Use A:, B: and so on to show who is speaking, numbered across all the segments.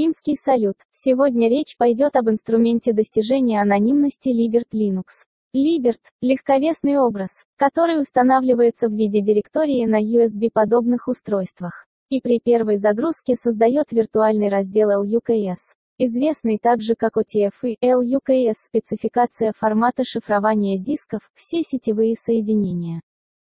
A: Римский салют. Сегодня речь пойдет об инструменте достижения анонимности Libert Linux. Libert – легковесный образ, который устанавливается в виде директории на USB-подобных устройствах. И при первой загрузке создает виртуальный раздел LUKS, известный также как OTF и LUKS спецификация формата шифрования дисков, все сетевые соединения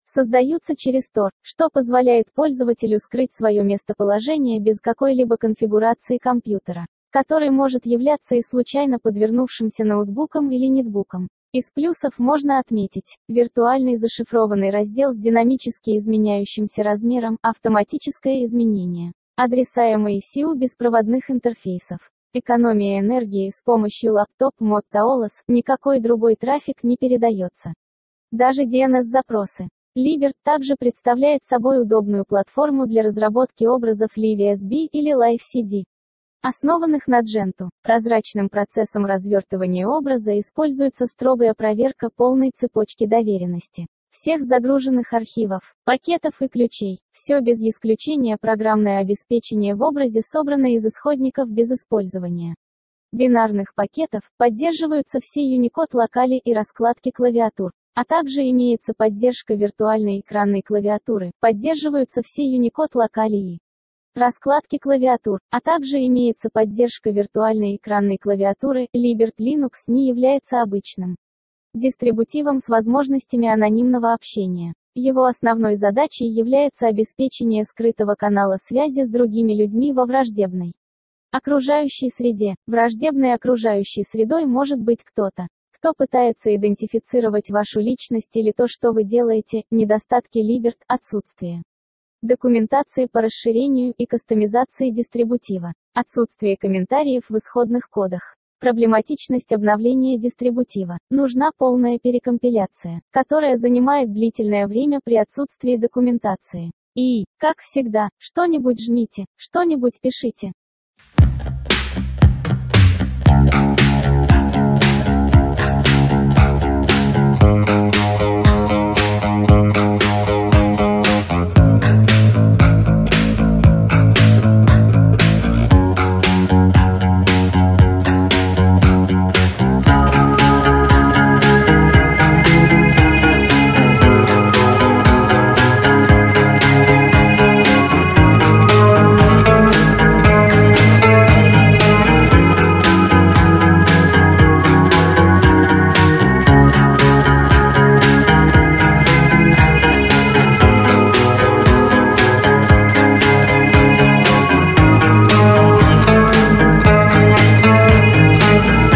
A: создаются через Tor, что позволяет пользователю скрыть свое местоположение без какой-либо конфигурации компьютера, который может являться и случайно подвернувшимся ноутбуком или нетбуком. Из плюсов можно отметить виртуальный зашифрованный раздел с динамически изменяющимся размером, автоматическое изменение, адреса MAC у беспроводных интерфейсов, экономия энергии с помощью лаптоп мод Taolos, никакой другой трафик не передается. Даже DNS-запросы, Libert также представляет собой удобную платформу для разработки образов LiveSB или LiveCD, основанных на Gentoo. Прозрачным процессом развертывания образа используется строгая проверка полной цепочки доверенности всех загруженных архивов, пакетов и ключей. Все без исключения программное обеспечение в образе собрано из исходников без использования бинарных пакетов, поддерживаются все Unicode локали и раскладки клавиатур. А также имеется поддержка виртуальной экранной клавиатуры, поддерживаются все Unicode локалии. Раскладки клавиатур, а также имеется поддержка виртуальной экранной клавиатуры, Libert Linux не является обычным дистрибутивом с возможностями анонимного общения. Его основной задачей является обеспечение скрытого канала связи с другими людьми во враждебной окружающей среде. Враждебной окружающей средой может быть кто-то, кто пытается идентифицировать вашу личность или то, что вы делаете, недостатки Libert, отсутствие документации по расширению и кастомизации дистрибутива, отсутствие комментариев в исходных кодах, проблематичность обновления дистрибутива, нужна полная перекомпиляция, которая занимает длительное время при отсутствии документации. И, как всегда, что-нибудь жмите, что-нибудь пишите.